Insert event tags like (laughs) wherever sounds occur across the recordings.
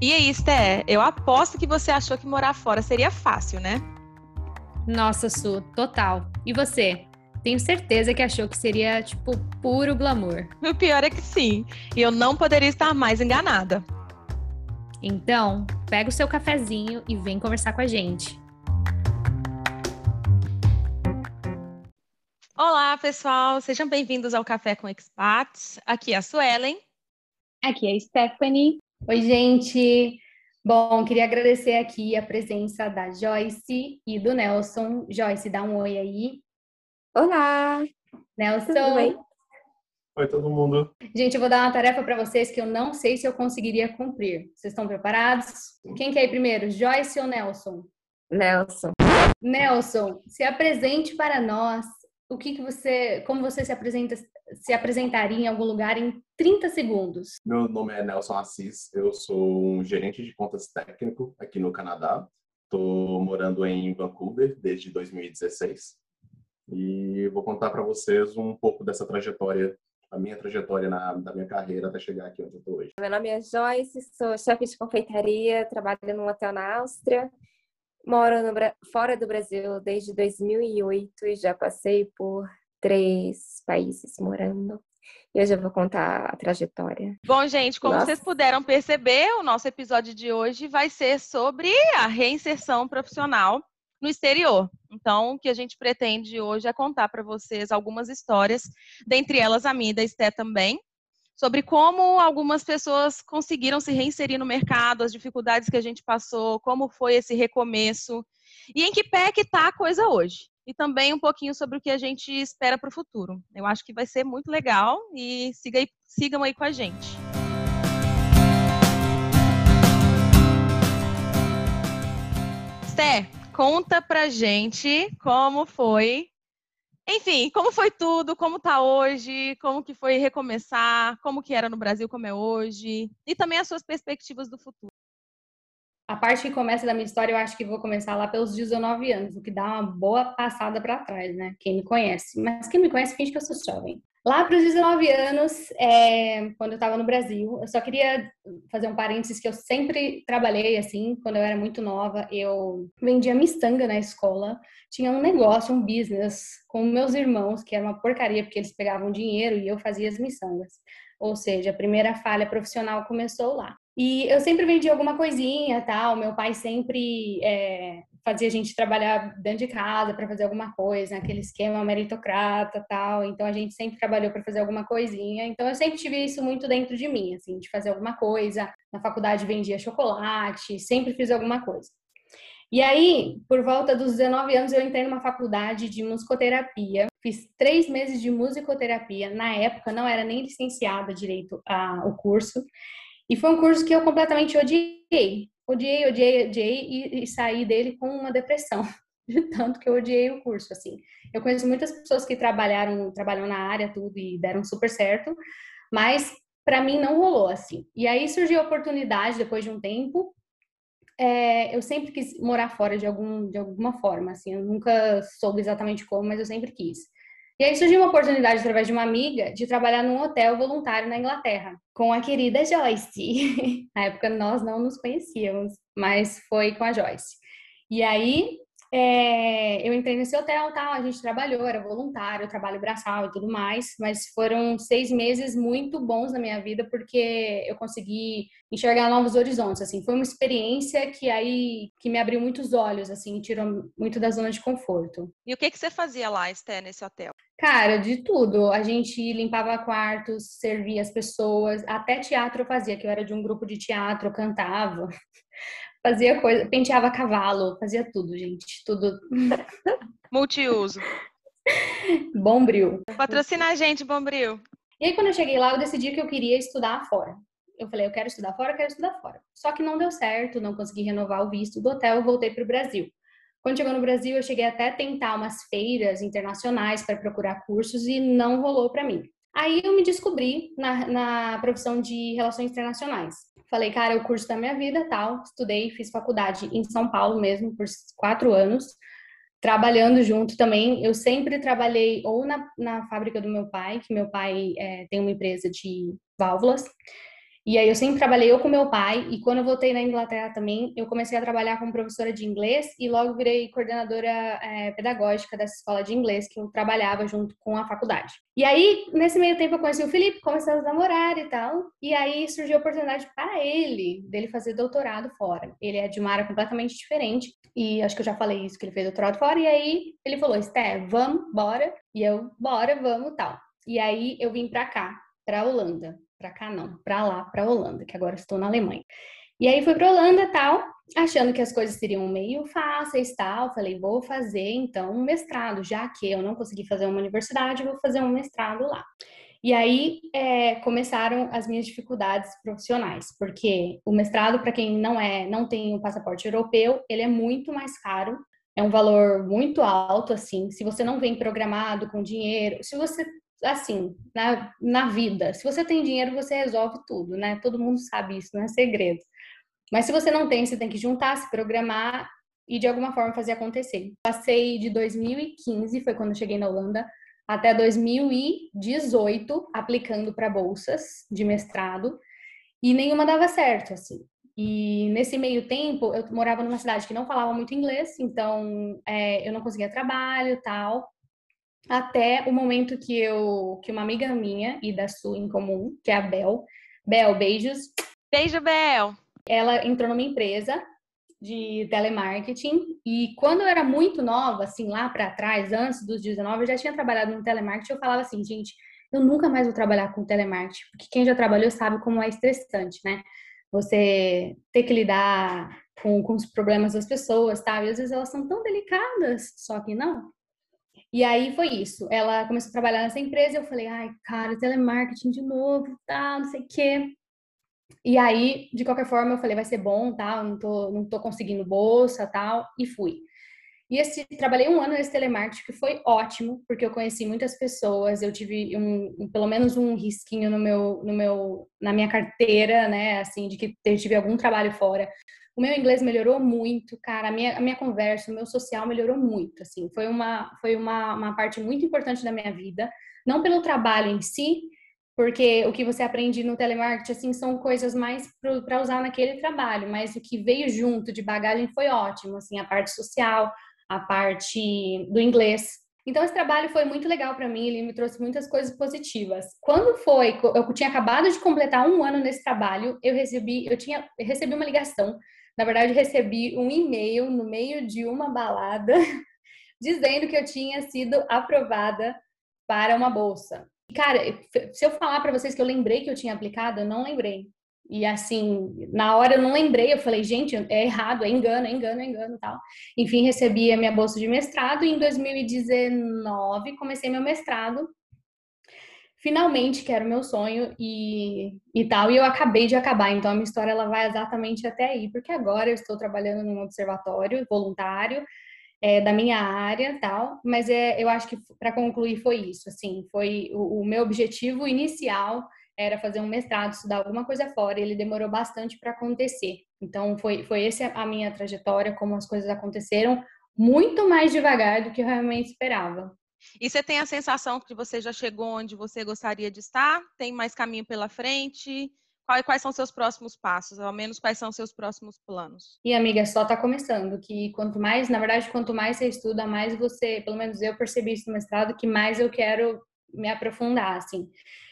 E aí, Esté, eu aposto que você achou que morar fora seria fácil, né? Nossa, Su, total. E você? Tenho certeza que achou que seria, tipo, puro glamour. O pior é que sim. E eu não poderia estar mais enganada. Então, pega o seu cafezinho e vem conversar com a gente. Olá, pessoal. Sejam bem-vindos ao Café com Expats. Aqui é a Suelen. Aqui é a Stephanie. Oi, gente. Bom, queria agradecer aqui a presença da Joyce e do Nelson. Joyce, dá um oi aí. Olá! Nelson. Tudo bem? Oi, todo mundo. Gente, eu vou dar uma tarefa para vocês que eu não sei se eu conseguiria cumprir. Vocês estão preparados? Quem quer ir primeiro, Joyce ou Nelson? Nelson. Nelson, se apresente para nós. O que, que você, como você se apresenta, se apresentaria em algum lugar em 30 segundos? Meu nome é Nelson Assis, eu sou um gerente de contas técnico aqui no Canadá. Estou morando em Vancouver desde 2016 e vou contar para vocês um pouco dessa trajetória, a minha trajetória na, da minha carreira até chegar aqui onde eu estou hoje. Meu nome é Joyce, sou chefe de confeitaria, trabalho num hotel na Áustria, moro no, fora do Brasil desde 2008 e já passei por três países morando. E hoje eu vou contar a trajetória. Bom, gente, como Nossa. vocês puderam perceber, o nosso episódio de hoje vai ser sobre a reinserção profissional no exterior. Então, o que a gente pretende hoje é contar para vocês algumas histórias, dentre elas a minha e da Esté também, sobre como algumas pessoas conseguiram se reinserir no mercado, as dificuldades que a gente passou, como foi esse recomeço e em que pé que está a coisa hoje. E também um pouquinho sobre o que a gente espera para o futuro. Eu acho que vai ser muito legal e siga aí, sigam aí com a gente. Sté, conta pra gente como foi enfim, como foi tudo, como tá hoje, como que foi recomeçar, como que era no Brasil, como é hoje, e também as suas perspectivas do futuro. A parte que começa da minha história, eu acho que vou começar lá pelos 19 anos, o que dá uma boa passada para trás, né? Quem me conhece. Mas quem me conhece finge que eu sou jovem. Lá para os 19 anos, é, quando eu estava no Brasil, eu só queria fazer um parênteses que eu sempre trabalhei assim, quando eu era muito nova, eu vendia mistanga na escola, tinha um negócio, um business com meus irmãos, que era uma porcaria, porque eles pegavam dinheiro e eu fazia as miçangas. Ou seja, a primeira falha profissional começou lá. E eu sempre vendi alguma coisinha, tal. Meu pai sempre é, fazia a gente trabalhar dentro de casa para fazer alguma coisa, aquele esquema meritocrata, tal. Então a gente sempre trabalhou para fazer alguma coisinha. Então eu sempre tive isso muito dentro de mim, assim, de fazer alguma coisa. Na faculdade vendia chocolate, sempre fiz alguma coisa. E aí, por volta dos 19 anos, eu entrei numa faculdade de musicoterapia. Fiz três meses de musicoterapia. Na época, não era nem licenciada direito a, o curso. E foi um curso que eu completamente odiei. Odiei, odiei, odiei e, e saí dele com uma depressão. (laughs) De tanto que eu odiei o curso, assim. Eu conheço muitas pessoas que trabalharam, trabalham na área, tudo, e deram super certo. Mas, para mim, não rolou, assim. E aí surgiu a oportunidade, depois de um tempo, é, eu sempre quis morar fora de, algum, de alguma forma, assim, eu nunca soube exatamente como, mas eu sempre quis. E aí surgiu uma oportunidade, através de uma amiga, de trabalhar num hotel voluntário na Inglaterra, com a querida Joyce. (laughs) na época nós não nos conhecíamos, mas foi com a Joyce. E aí é, eu entrei nesse hotel, tal, a gente trabalhou, era voluntário, trabalho braçal e tudo mais, mas foram seis meses muito bons na minha vida porque eu consegui enxergar novos horizontes, assim, foi uma experiência que aí que me abriu muitos olhos, assim, tirou muito da zona de conforto. E o que que você fazia lá, Esté, nesse hotel? Cara, de tudo. A gente limpava quartos, servia as pessoas, até teatro eu fazia, que eu era de um grupo de teatro, eu cantava fazia coisa, penteava cavalo, fazia tudo, gente, tudo. Multiuso. (laughs) Bombril. Patrocina a gente, Bombril. E aí, quando eu cheguei lá, eu decidi que eu queria estudar fora. Eu falei, eu quero estudar fora, eu quero estudar fora. Só que não deu certo, não consegui renovar o visto do hotel, eu voltei para o Brasil. Quando chegou no Brasil, eu cheguei até a tentar umas feiras internacionais para procurar cursos e não rolou para mim. Aí eu me descobri na, na profissão de relações internacionais. Falei, cara, é o curso da minha vida, tal. Estudei, fiz faculdade em São Paulo mesmo por quatro anos, trabalhando junto também. Eu sempre trabalhei ou na, na fábrica do meu pai, que meu pai é, tem uma empresa de válvulas, E aí eu sempre trabalhei eu com meu pai e quando eu voltei na Inglaterra também, eu comecei a trabalhar como professora de inglês e logo virei coordenadora é, pedagógica dessa escola de inglês que eu trabalhava junto com a faculdade. E aí, nesse meio tempo, eu conheci o Felipe, começamos a namorar e tal. E aí surgiu a oportunidade para ele, dele fazer doutorado fora. Ele é de uma área completamente diferente. E acho que eu já falei isso, que ele fez doutorado fora. E aí ele falou, Esté, vamos, bora. E eu, bora, vamos, tal. E aí eu vim pra cá, pra Holanda para cá não, para lá, para Holanda, que agora estou na Alemanha. E aí fui para Holanda tal, achando que as coisas seriam meio fáceis tal. Falei, vou fazer então um mestrado, já que eu não consegui fazer uma universidade, vou fazer um mestrado lá. E aí é, começaram as minhas dificuldades profissionais, porque o mestrado, para quem não é, não tem o passaporte europeu, ele é muito mais caro, é um valor muito alto, assim. Se você não vem programado com dinheiro, se você assim, na, na vida. Se você tem dinheiro, você resolve tudo, né? Todo mundo sabe isso, não é segredo. Mas se você não tem, você tem que juntar, se programar e de alguma forma fazer acontecer. Passei de 2015, foi quando cheguei na Holanda, até 2018 aplicando para bolsas de mestrado e nenhuma dava certo, assim. E nesse meio tempo, eu morava numa cidade que não falava muito inglês, então é, eu não conseguia trabalho tal até o momento que eu que uma amiga minha e da sua em comum, que é a Bel, Bel, beijos. Beijo, Bel. Ela entrou numa empresa de telemarketing e quando eu era muito nova, assim, lá para trás, antes dos 19, eu já tinha trabalhado no telemarketing, eu falava assim, gente, eu nunca mais vou trabalhar com telemarketing, porque quem já trabalhou sabe como é estressante, né? Você ter que lidar com, com os problemas das pessoas, tá? E às vezes elas são tão delicadas, só que não. E aí foi isso. Ela começou a trabalhar nessa empresa eu falei, ai, cara, telemarketing de novo, tá, não sei o quê. E aí, de qualquer forma, eu falei, vai ser bom, tá? Não tô, não tô conseguindo bolsa, tal, e fui. E esse, trabalhei um ano nesse telemarketing, que foi ótimo, porque eu conheci muitas pessoas, eu tive um, pelo menos um risquinho no meu, no meu, na minha carteira, né, assim, de que tive algum trabalho fora. O meu inglês melhorou muito, cara. A minha, a minha conversa, o meu social melhorou muito, assim. Foi uma, foi uma, uma parte muito importante da minha vida. Não pelo trabalho em si, porque o que você aprende no telemarketing, assim, são coisas mais para usar naquele trabalho, mas o que veio junto de bagagem foi ótimo, assim, a parte social, a parte do inglês. Então, esse trabalho foi muito legal para mim, ele me trouxe muitas coisas positivas. Quando foi, eu tinha acabado de completar um ano nesse trabalho, eu recebi, eu tinha, eu recebi uma ligação na verdade, recebi um e-mail no meio de uma balada (laughs) dizendo que eu tinha sido aprovada para uma bolsa. Cara, se eu falar para vocês que eu lembrei que eu tinha aplicado, eu não lembrei. E assim, na hora eu não lembrei, eu falei, gente, é errado, é engano, é engano, é engano tal. Enfim, recebi a minha bolsa de mestrado e em 2019 comecei meu mestrado. Finalmente, que era o meu sonho e, e tal, e eu acabei de acabar, então a minha história ela vai exatamente até aí, porque agora eu estou trabalhando num observatório voluntário é, da minha área tal, mas é, eu acho que para concluir foi isso, assim, foi o, o, meu objetivo inicial era fazer um mestrado, estudar alguma coisa fora, e ele demorou bastante para acontecer, então foi, foi essa a minha trajetória, como as coisas aconteceram, muito mais devagar do que eu realmente esperava. E você tem a sensação que você já chegou onde você gostaria de estar? Tem mais caminho pela frente? Quais, são seus próximos passos? Ao menos quais são seus próximos planos? E amiga, só está começando. Que quanto mais, na verdade, quanto mais você estuda, mais você, pelo menos eu percebi isso no mestrado, que mais eu quero me aprofundar, assim.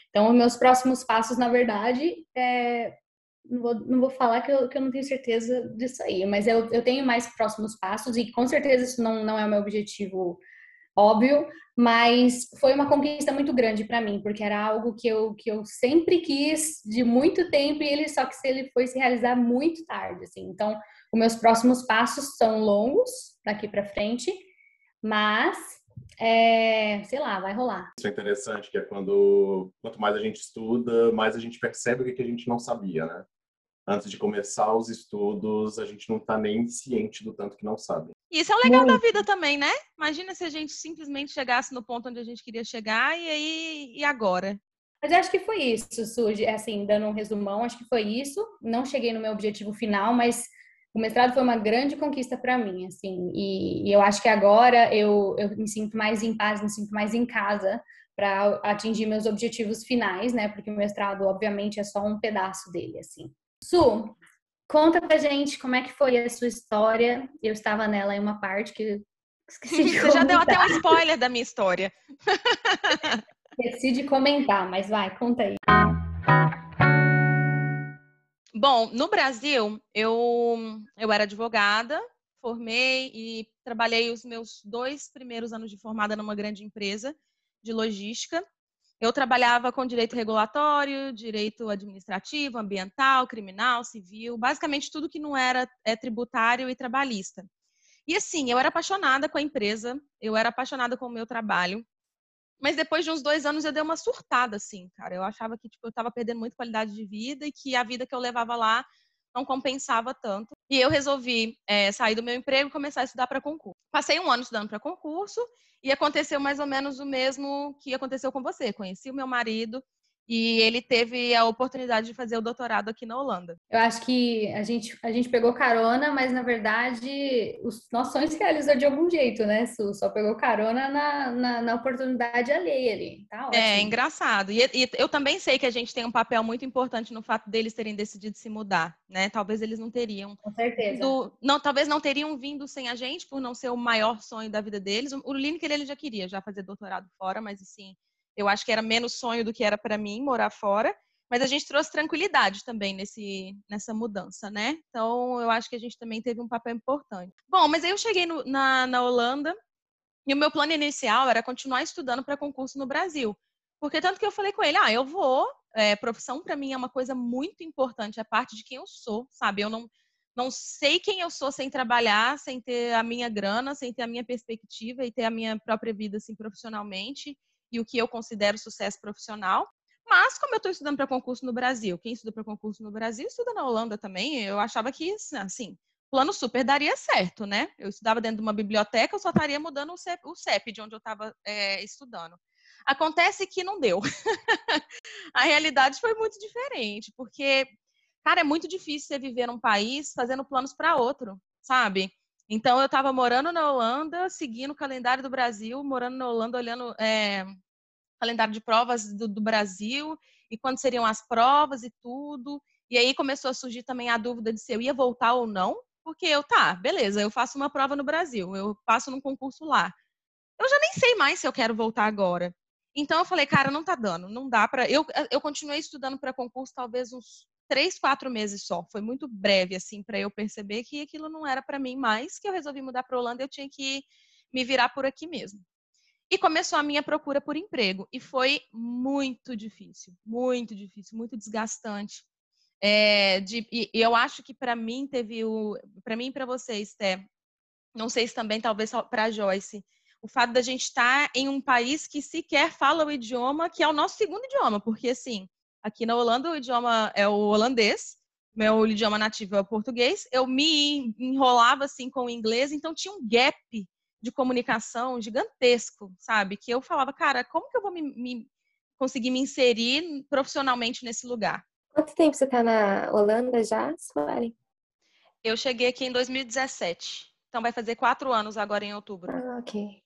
Então, os meus próximos passos, na verdade, é, não vou, não vou falar que eu, que eu não tenho certeza disso aí, mas eu, eu tenho mais próximos passos e com certeza isso não, não é o meu objetivo óbvio, mas foi uma conquista muito grande para mim, porque era algo que eu, que eu sempre quis de muito tempo e ele só que ele foi se realizar muito tarde, assim. Então, os meus próximos passos são longos daqui para frente, mas é, sei lá, vai rolar. Isso é interessante, que é quando quanto mais a gente estuda, mais a gente percebe o que a gente não sabia, né? antes de começar os estudos, a gente não está nem ciente do tanto que não sabe. Isso é o legal Muito. da vida também, né? Imagina se a gente simplesmente chegasse no ponto onde a gente queria chegar e aí e agora. Mas eu acho que foi isso, Suji, assim, dando um resumão, acho que foi isso. Não cheguei no meu objetivo final, mas o mestrado foi uma grande conquista para mim, assim, e, e, eu acho que agora eu, eu me sinto mais em paz, me sinto mais em casa para atingir meus objetivos finais, né? Porque o mestrado, obviamente, é só um pedaço dele, assim. Su, conta pra gente como é que foi a sua história. Eu estava nela em uma parte que esqueci de (laughs) Você já deu até um spoiler da minha história. (laughs) Esqueci de comentar, mas vai, conta aí. Bom, no Brasil, eu, eu era advogada, formei e trabalhei os meus dois primeiros anos de formada numa grande empresa de logística. Eu trabalhava com direito regulatório, direito administrativo, ambiental, criminal, civil, basicamente tudo que não era é, tributário e trabalhista. E assim, eu era apaixonada com a empresa, eu era apaixonada com o meu trabalho, mas depois de uns dois anos eu dei uma surtada, assim, cara. Eu achava que tipo, eu estava perdendo muita qualidade de vida e que a vida que eu levava lá não compensava tanto. E eu resolvi é, sair do meu emprego e começar a estudar para concurso. Passei um ano estudando para concurso e aconteceu mais ou menos o mesmo que aconteceu com você. Conheci o meu marido, e ele teve a oportunidade de fazer o doutorado aqui na Holanda. Eu acho que a gente, a gente pegou carona, mas na verdade os nossos sonhos se realizou de algum jeito, né, Su? Só pegou carona na, na, na oportunidade alheia ali. Tá é, ótimo. É engraçado. E, e, eu também sei que a gente tem um papel muito importante no fato deles terem decidido se mudar, né? Talvez eles não teriam. Com certeza. Do, não, talvez não teriam vindo sem a gente, por não ser o maior sonho da vida deles. O Lineker ele já queria já fazer doutorado fora, mas assim eu acho que era menos sonho do que era para mim morar fora, mas a gente trouxe tranquilidade também nesse, nessa mudança, né? Então, eu acho que a gente também teve um papel importante. Bom, mas aí eu cheguei no, na, na Holanda e o meu plano inicial era continuar estudando para concurso no Brasil. Porque tanto que eu falei com ele, ah, eu vou, é, profissão para mim é uma coisa muito importante, é parte de quem eu sou, sabe? Eu não, não sei quem eu sou sem trabalhar, sem ter a minha grana, sem ter a minha perspectiva e ter a minha própria vida assim profissionalmente e o que eu considero sucesso profissional. Mas, como eu estou estudando para concurso no Brasil, quem estuda para concurso no Brasil estuda na Holanda também, eu achava que, assim, plano super daria certo, né? Eu estudava dentro de uma biblioteca, eu só estaria mudando o CEP, o CEP de onde eu estava é, estudando. Acontece que não deu. (laughs) a realidade foi muito diferente, porque, cara, é muito difícil você viver num país fazendo planos para outro, sabe? Então, eu estava morando na Holanda, seguindo o calendário do Brasil, morando na Holanda, olhando é, calendário de provas do, do, Brasil e quando seriam as provas e tudo. E aí começou a surgir também a dúvida de se eu ia voltar ou não, porque eu, tá, beleza, eu faço uma prova no Brasil, eu passo num concurso lá. Eu já nem sei mais se eu quero voltar agora. Então eu falei, cara, não tá dando, não dá para. Eu, eu continuei estudando para concurso talvez uns três, quatro meses só. Foi muito breve, assim, para eu perceber que aquilo não era para mim mais, que eu resolvi mudar para Holanda, eu tinha que me virar por aqui mesmo. E começou a minha procura por emprego. E foi muito difícil, muito difícil, muito desgastante. É, de, e eu acho que para mim teve o. Para mim e para vocês, Té, não sei se também, talvez para Joyce, o fato da gente estar tá em um país que sequer fala o idioma que é o nosso segundo idioma, porque assim, Aqui na Holanda, o idioma é o holandês, meu idioma nativo é o português. Eu me enrolava assim com o inglês, então tinha um gap de comunicação gigantesco, sabe? Que eu falava, cara, como que eu vou me, me conseguir me inserir profissionalmente nesse lugar? Quanto tempo você está na Holanda já, Sueli? Eu cheguei aqui em 2017. Então vai fazer quatro anos agora em outubro. Ah, ok.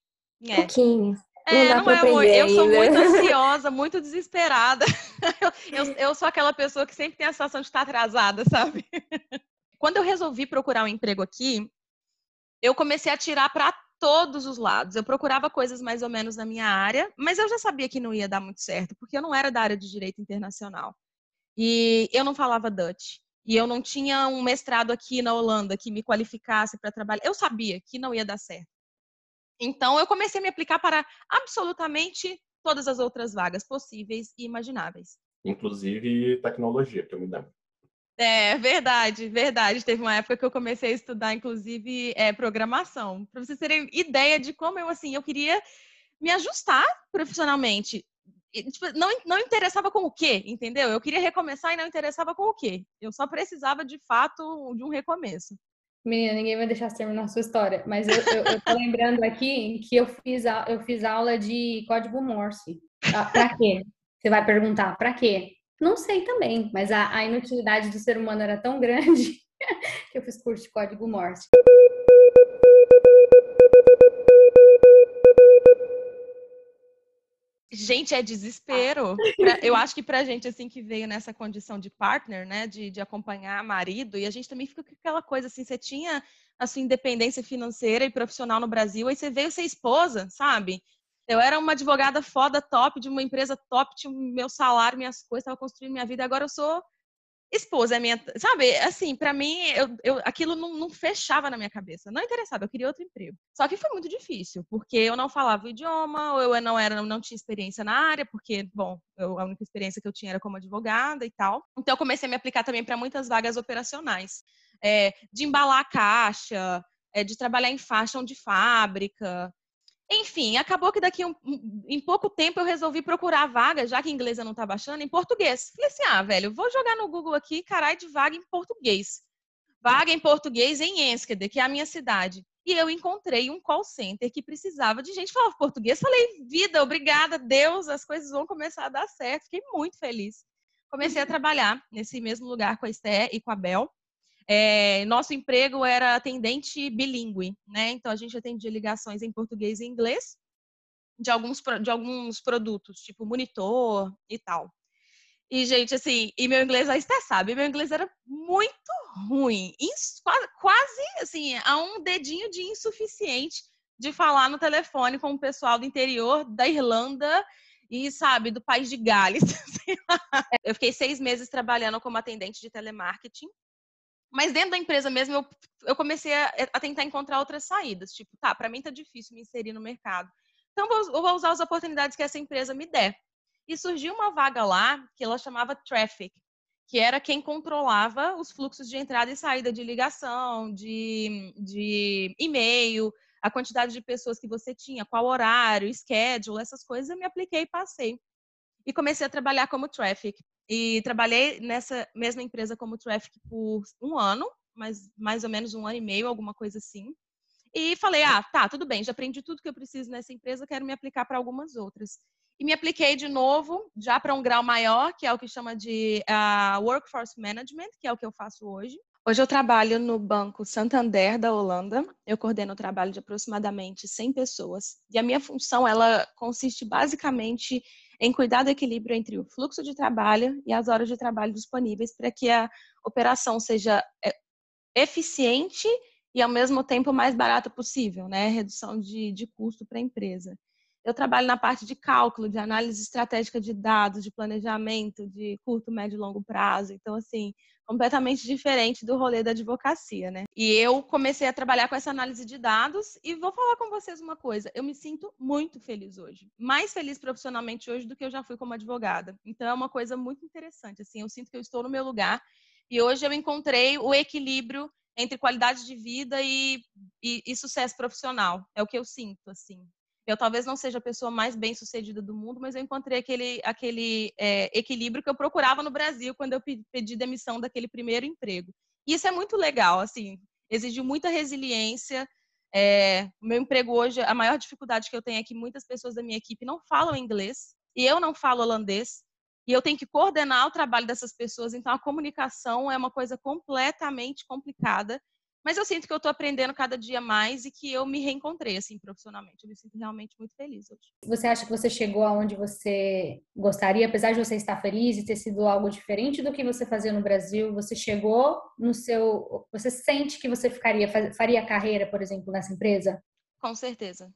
É. Pouquinho. É, não, não é amor. Eu sou muito (laughs) ansiosa, muito desesperada. (laughs) Eu, eu, eu, sou aquela pessoa que sempre tem a sensação de estar atrasada, sabe? (laughs) Quando eu resolvi procurar um emprego aqui, eu comecei a tirar para todos os lados. Eu procurava coisas mais ou menos na minha área, mas eu já sabia que não ia dar muito certo, porque eu não era da área de direito internacional. E eu não falava Dutch. E eu não tinha um mestrado aqui na Holanda que me qualificasse para trabalhar. Eu sabia que não ia dar certo. Então, eu comecei a me aplicar para absolutamente todas as outras vagas possíveis e imagináveis. Inclusive tecnologia, que eu me lembro. É, verdade, verdade. Teve uma época que eu comecei a estudar, inclusive, é, programação. Para vocês terem ideia de como eu, assim, eu queria me ajustar profissionalmente. E, tipo, não, não interessava com o quê, entendeu? Eu queria recomeçar e não interessava com o quê. Eu só precisava, de fato, de um recomeço. Menina, ninguém vai deixar você terminar a sua história, mas eu, eu, eu tô lembrando aqui que eu fiz, a, eu fiz aula de código Morse. Ah, pra quê? Você vai perguntar, pra quê? Não sei também, mas a, a inutilidade do ser humano era tão grande (laughs) que eu fiz curso de código Morse. Gente, é desespero. Pra, eu acho que pra gente, assim, que veio nessa condição de partner, né, de, de acompanhar marido, e a gente também fica com aquela coisa assim, você tinha a sua independência financeira e profissional no Brasil, aí você veio ser esposa, sabe? Eu era uma advogada foda, top, de uma empresa top, tinha meu salário, minhas coisas, estava construindo minha vida, agora eu sou esposa, é minha, sabe? Assim, para mim, eu, eu, aquilo não, não, fechava na minha cabeça. Não interessava, eu queria outro emprego. Só que foi muito difícil, porque eu não falava o idioma, ou eu não era, não tinha experiência na área, porque, bom, eu, a única experiência que eu tinha era como advogada e tal. Então, eu comecei a me aplicar também para muitas vagas operacionais, é, de embalar a caixa, é, de trabalhar em faixa de fábrica, enfim, acabou que daqui um, em pouco tempo eu resolvi procurar vaga, já que a inglesa não tá baixando, em português. Falei assim, ah, velho, vou jogar no Google aqui, caralho, de vaga em português. Vaga em português em Enschede, que é a minha cidade. E eu encontrei um call center que precisava de gente que falava português. Falei, vida, obrigada, Deus, as coisas vão começar a dar certo. Fiquei muito feliz. Comecei a trabalhar nesse mesmo lugar com a Esté e com a Bel. É, nosso emprego era atendente bilíngue, né? Então a gente atendia ligações em português e inglês de alguns, de alguns produtos, tipo monitor e tal. E, gente, assim, e meu inglês, aí você sabe, meu inglês era muito ruim. Quase, assim, a um dedinho de insuficiente de falar no telefone com o pessoal do interior da Irlanda e, sabe, do país de Gales. (laughs) Eu fiquei seis meses trabalhando como atendente de telemarketing mas dentro da empresa mesmo, eu, eu comecei a, a, tentar encontrar outras saídas. Tipo, tá, para mim tá difícil me inserir no mercado. Então, eu vou usar as oportunidades que essa empresa me der. E surgiu uma vaga lá que ela chamava Traffic, que era quem controlava os fluxos de entrada e saída de ligação, de, de e-mail, a quantidade de pessoas que você tinha, qual horário, schedule, essas coisas. Eu me apliquei e passei. E comecei a trabalhar como Traffic. E trabalhei nessa mesma empresa como traffic por um ano, mais, mais ou menos um ano e meio, alguma coisa assim. E falei, ah, tá, tudo bem, já aprendi tudo que eu preciso nessa empresa, quero me aplicar para algumas outras. E me apliquei de novo, já para um grau maior, que é o que chama de uh, Workforce Management, que é o que eu faço hoje. Hoje eu trabalho no Banco Santander da Holanda. Eu coordeno o trabalho de aproximadamente 100 pessoas. E a minha função, ela consiste basicamente em cuidar do equilíbrio entre o fluxo de trabalho e as horas de trabalho disponíveis para que a operação seja é, eficiente e ao mesmo tempo mais barata possível, né? Redução de, de custo para a empresa. Eu trabalho na parte de cálculo, de análise estratégica de dados, de planejamento, de curto, médio e longo prazo. Então, assim, completamente diferente do rolê da advocacia, né? E eu comecei a trabalhar com essa análise de dados e vou falar com vocês uma coisa, eu me sinto muito feliz hoje, mais feliz profissionalmente hoje do que eu já fui como advogada. Então é uma coisa muito interessante, assim, eu sinto que eu estou no meu lugar e hoje eu encontrei o equilíbrio entre qualidade de vida e, e, e sucesso profissional. É o que eu sinto, assim. Eu talvez não seja a pessoa mais bem sucedida do mundo, mas eu encontrei aquele, aquele é, equilíbrio que eu procurava no Brasil quando eu pedi demissão daquele primeiro emprego. E isso é muito legal, assim, exigiu muita resiliência. É, meu emprego hoje, a maior dificuldade que eu tenho é que muitas pessoas da minha equipe não falam inglês e eu não falo holandês. E eu tenho que coordenar o trabalho dessas pessoas, então a comunicação é uma coisa completamente complicada mas eu sinto que eu estou aprendendo cada dia mais e que eu me reencontrei, assim, profissionalmente. Eu me sinto realmente muito feliz hoje. Você acha que você chegou aonde você gostaria, apesar de você estar feliz e ter sido algo diferente do que você fazia no Brasil? Você chegou no seu. Você sente que você ficaria, faria carreira, por exemplo, nessa empresa? Com certeza.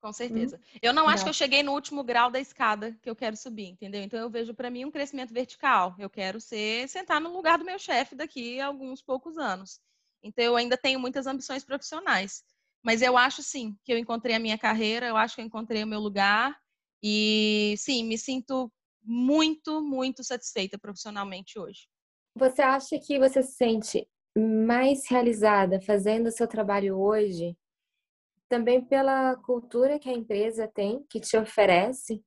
Com certeza. Hum, eu não legal. acho que eu cheguei no último grau da escada que eu quero subir, entendeu? Então eu vejo para mim um crescimento vertical. Eu quero ser sentar no lugar do meu chefe daqui a alguns poucos anos. Então eu ainda tenho muitas ambições profissionais. Mas eu acho sim que eu encontrei a minha carreira, eu acho que eu encontrei o meu lugar e sim, me sinto muito, muito satisfeita profissionalmente hoje. Você acha que você se sente mais realizada fazendo o seu trabalho hoje, também pela cultura que a empresa tem, que te oferece?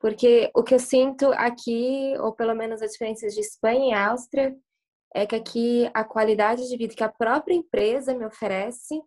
Porque o que eu sinto aqui, ou pelo menos as diferenças de Espanha e Áustria, é que aqui a qualidade de vida que a própria empresa me oferece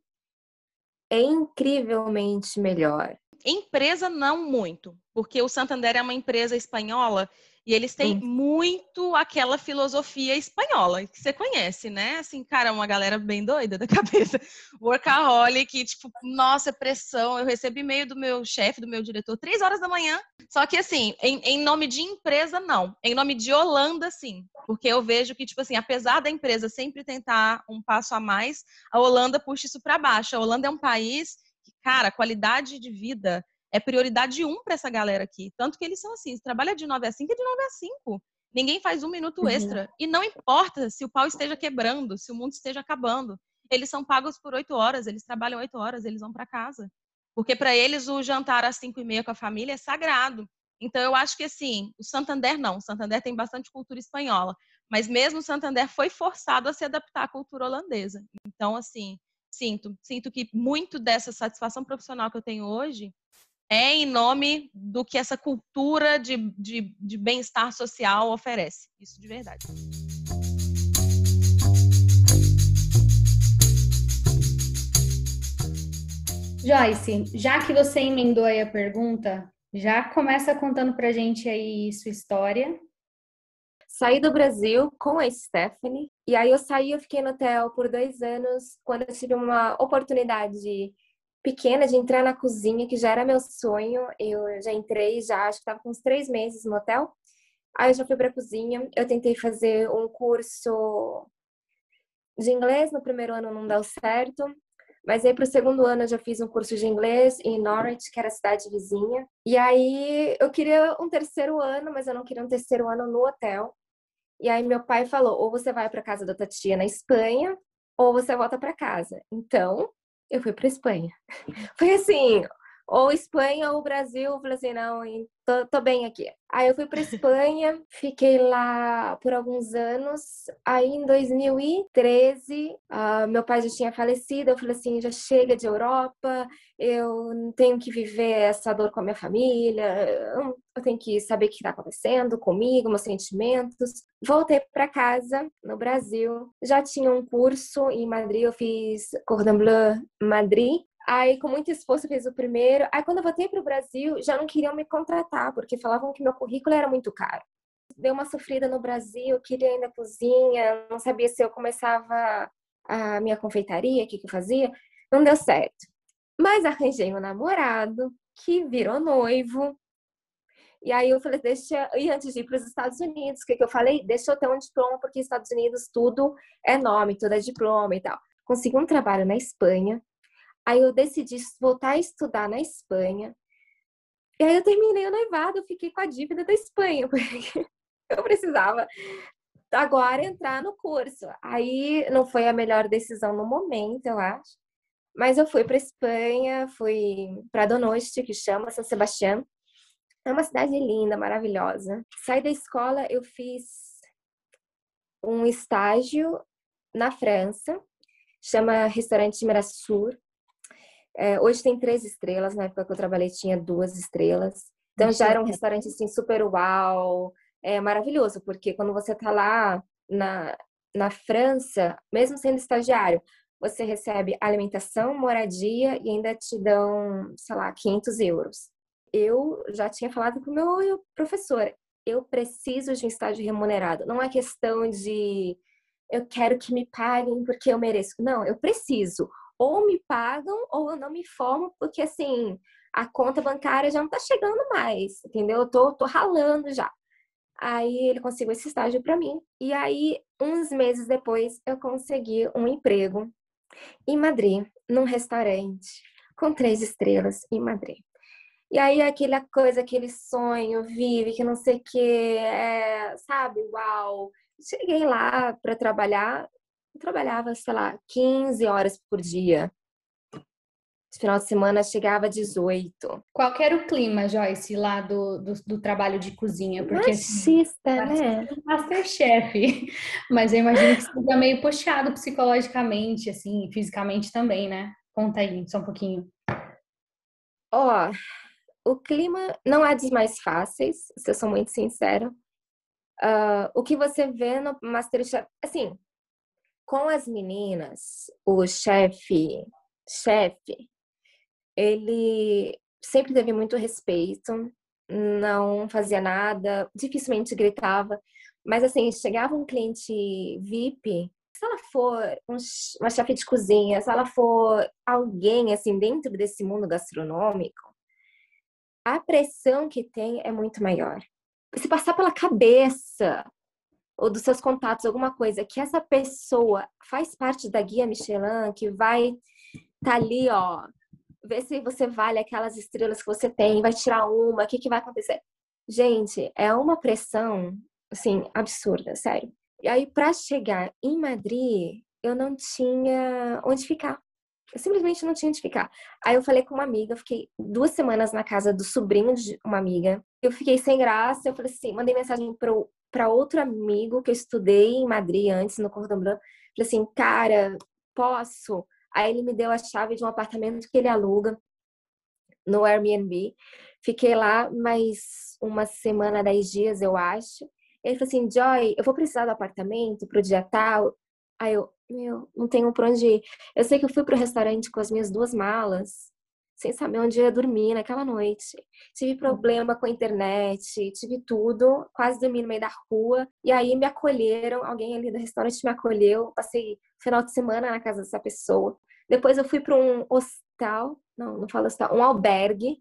é incrivelmente melhor. Empresa não muito, porque o Santander é uma empresa espanhola E eles têm muito aquela filosofia espanhola, que você conhece, né? Assim, cara, uma galera bem doida da (laughs) cabeça. Workaholic, tipo, nossa, pressão. Eu recebi e-mail do meu chefe, do meu diretor, três horas da manhã. Só que, assim, em, em nome de empresa, não. Em nome de Holanda, sim. Porque eu vejo que, tipo assim, apesar da empresa sempre tentar um passo a mais, a Holanda puxa isso para baixo. A Holanda é um país que, cara, qualidade de vida é prioridade um para essa galera aqui. Tanto que eles são assim, se trabalha de 9 a 5, é de 9 a 5. Ninguém faz um minuto uhum. extra. Uhum. E não importa se o pau esteja quebrando, se o mundo esteja acabando. Eles são pagos por oito horas, eles trabalham oito horas, eles vão para casa. Porque para eles o jantar às cinco e meia com a família é sagrado. Então eu acho que assim, o Santander não. O Santander tem bastante cultura espanhola. Mas mesmo o Santander foi forçado a se adaptar à cultura holandesa. Então, assim, sinto. Sinto que muito dessa satisfação profissional que eu tenho hoje é em nome do que essa cultura de, de, de bem-estar social oferece. Isso de verdade. Joyce, já que você emendou aí a pergunta, já começa contando pra gente aí sua história. Saí do Brasil com a Stephanie, e aí eu saí, eu fiquei no hotel por dois anos, quando eu tive uma oportunidade pequena de entrar na cozinha, que já era meu sonho. Eu já entrei, já acho que estava com uns três meses no hotel. Aí eu já fui para a cozinha. Eu tentei fazer um curso de inglês. No primeiro ano não deu certo. Mas aí para o segundo ano eu já fiz um curso de inglês em Norwich, que era a cidade vizinha. E aí eu queria um terceiro ano, mas eu não queria um terceiro ano no hotel. E aí meu pai falou: ou você vai para casa da tia na Espanha, ou você volta para casa. Então eu fui para Espanha. Foi assim, ou Espanha ou Brasil. Eu falei assim, não, tô, tô bem aqui. Aí eu fui para Espanha, fiquei lá por alguns anos. Aí em 2013, uh, ah, meu pai já tinha falecido. Eu falei assim, já chega de Europa. Eu tenho que viver essa dor com a minha família. Eu tenho que saber o que está acontecendo comigo, meus sentimentos. Voltei para casa no Brasil. Já tinha um curso em Madrid. Eu fiz Cordon Bleu Madrid Aí, com muito esforço, fiz o primeiro. Aí, quando eu voltei para o Brasil, já não queriam me contratar, porque falavam que meu currículo era muito caro. Dei uma sofrida no Brasil, queria ir na cozinha, não sabia se eu começava a minha confeitaria, o que, que eu fazia. Não deu certo. Mas arranjei um namorado que virou noivo. E aí eu falei, deixa. E antes de ir para os Estados Unidos, o que, que eu falei? Deixa eu ter um diploma, porque Estados Unidos tudo é nome, tudo é diploma e tal. Consegui um trabalho na Espanha, Aí eu decidi voltar a estudar na Espanha. E aí eu terminei o noivado, fiquei com a dívida da Espanha, (laughs) porque eu precisava agora entrar no curso. Aí não foi a melhor decisão no momento, eu acho. Mas eu fui para Espanha, fui para Donosti, que chama São Sebastião. É uma cidade linda, maravilhosa. Saí da escola, eu fiz um estágio na França, chama Restaurante Mirasur. É, hoje tem três estrelas, na época que eu trabalhei tinha duas estrelas. Então já era um restaurante assim super uau, é maravilhoso, porque quando você tá lá na, na França, mesmo sendo estagiário, você recebe alimentação, moradia e ainda te dão, sei lá, 500 euros. Eu já tinha falado com o meu professor, eu preciso de um estágio remunerado. Não é questão de eu quero que me paguem porque eu mereço. Não, eu preciso ou me pagam ou eu não me formo, porque assim, a conta bancária já não tá chegando mais, entendeu? Eu tô, tô ralando já. Aí ele conseguiu esse estágio para mim. E aí, uns meses depois, eu consegui um emprego em Madrid, num restaurante com três estrelas em Madrid. E aí, aquela coisa, aquele sonho, vive, que não sei o que, é, sabe? Uau! Cheguei lá para trabalhar, trabalhava, sei lá, 15 horas por dia. No final de semana chegava a 18. Qual era o clima, Joyce, lá do, do, do trabalho de cozinha? Porque, assim, Machista, assim, né? Masterchef. (laughs) Mas eu imagino que seja meio puxado psicologicamente, assim, fisicamente também, né? Conta aí só um pouquinho. Ó, oh, o clima não é dos mais fáceis, se eu sou muito sincera. Uh, o que você vê no Masterchef, assim, com as meninas, o chefe, chefe, ele sempre teve muito respeito, não fazia nada, dificilmente gritava. Mas assim, chegava um cliente VIP, se ela for um, uma chefe de cozinha, se ela for alguém assim dentro desse mundo gastronômico, a pressão que tem é muito maior. Se passar pela cabeça ou dos seus contatos alguma coisa que essa pessoa faz parte da guia Michelin, que vai tá ali, ó, ver se você vale aquelas estrelas que você tem, vai tirar uma, o que, que vai acontecer? Gente, é uma pressão, assim, absurda, sério. E aí, para chegar em Madrid, eu não tinha onde ficar. Eu simplesmente não tinha onde ficar. Aí eu falei com uma amiga, fiquei duas semanas na casa do sobrinho de uma amiga. Eu fiquei sem graça, eu falei assim, mandei mensagem para outro amigo que eu estudei em Madrid antes, no Cordon Bleu. Falei assim, cara, posso? Aí ele me deu a chave de um apartamento que ele aluga no Airbnb. Fiquei lá mais uma semana, dez dias, eu acho. Ele falou assim, Joy, eu vou precisar do apartamento pro dia tal. Aí eu, meu, não tenho pra onde ir. Eu sei que eu fui pro restaurante com as minhas duas malas, sem saber onde ia dormir naquela noite. Tive problema com a internet, tive tudo, quase dormi no meio da rua. E aí me acolheram, alguém ali do restaurante me acolheu. Passei final de semana na casa dessa pessoa. Depois eu fui para um hostal, não, não falo hostal, um albergue.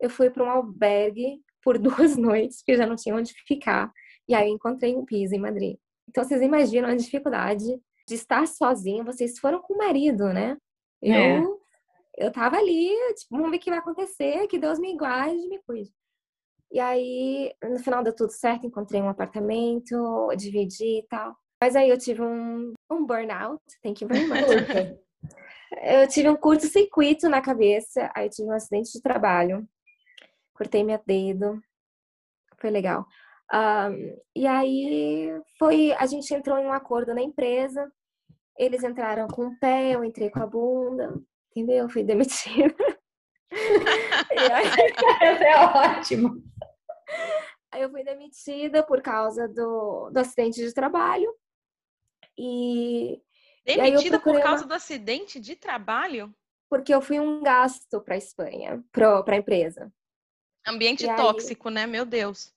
Eu fui para um albergue por (laughs) duas noites, porque já não tinha onde ficar. E aí eu encontrei um piso em Madrid. Então vocês imaginam a dificuldade de estar sozinha. Vocês foram com o marido, né? É. eu tava ali, tipo, vamos ver o que vai acontecer, que Deus me guarde e me cuide. E aí, no final deu tudo certo, encontrei um apartamento, dividi e tal. Mas aí eu tive um, um burnout, thank you very much. eu tive um curto-circuito na cabeça, aí eu tive um acidente de trabalho, cortei meu dedo, foi legal. Um, e aí foi, a gente entrou em um acordo na empresa, eles entraram com o pé, eu entrei com a bunda, entendeu? Fui demitida. (laughs) Isso (laughs) é ótimo. Aí eu fui demitida por causa do, do acidente de trabalho. E. Demitida por causa uma... do acidente de trabalho? Porque eu fui um gasto para a Espanha, para a empresa. Ambiente e tóxico, aí... né? Meu Deus.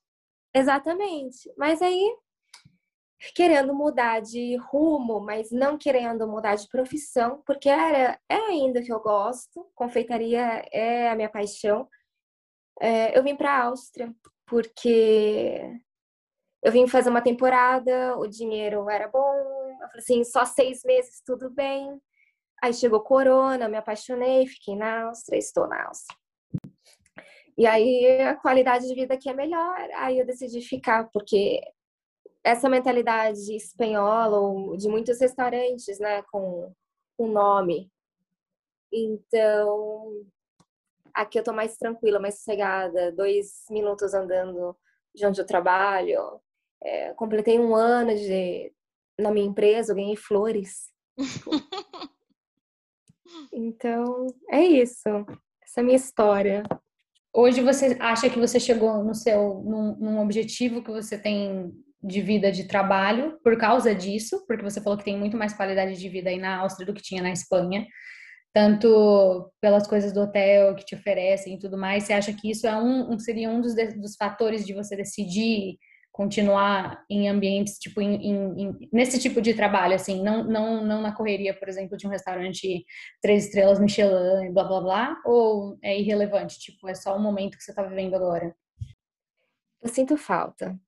Exatamente. Mas aí, querendo mudar de rumo, mas não querendo mudar de profissão, porque era, é ainda que eu gosto, confeitaria é a minha paixão. É, eu vim para a Áustria, porque eu vim fazer uma temporada, o dinheiro era bom, eu falei assim, só seis meses, tudo bem. Aí chegou corona, me apaixonei, fiquei na Áustria, estou na Áustria. E aí a qualidade de vida aqui é melhor. Aí eu decidi ficar, porque essa mentalidade espanhola ou de muitos restaurantes, né, com o nome. Então, aqui eu tô mais tranquila, mais sossegada, dois minutos andando de onde eu trabalho. É, completei um ano de na minha empresa, eu ganhei flores. (laughs) então, é isso. Essa é a minha história. Hoje você acha que você chegou no seu num, num, objetivo que você tem de vida de trabalho por causa disso, porque você falou que tem muito mais qualidade de vida aí na Áustria do que tinha na Espanha, tanto pelas coisas do hotel que te oferecem e tudo mais. Você acha que isso é um, seria um dos, dos fatores de você decidir continuar em ambientes, tipo, em, em, nesse tipo de trabalho, assim, não, não, não na correria, por exemplo, de um restaurante três estrelas Michelin, blá, blá, blá, ou é irrelevante, tipo, é só o momento que você está vivendo agora? Eu sinto falta.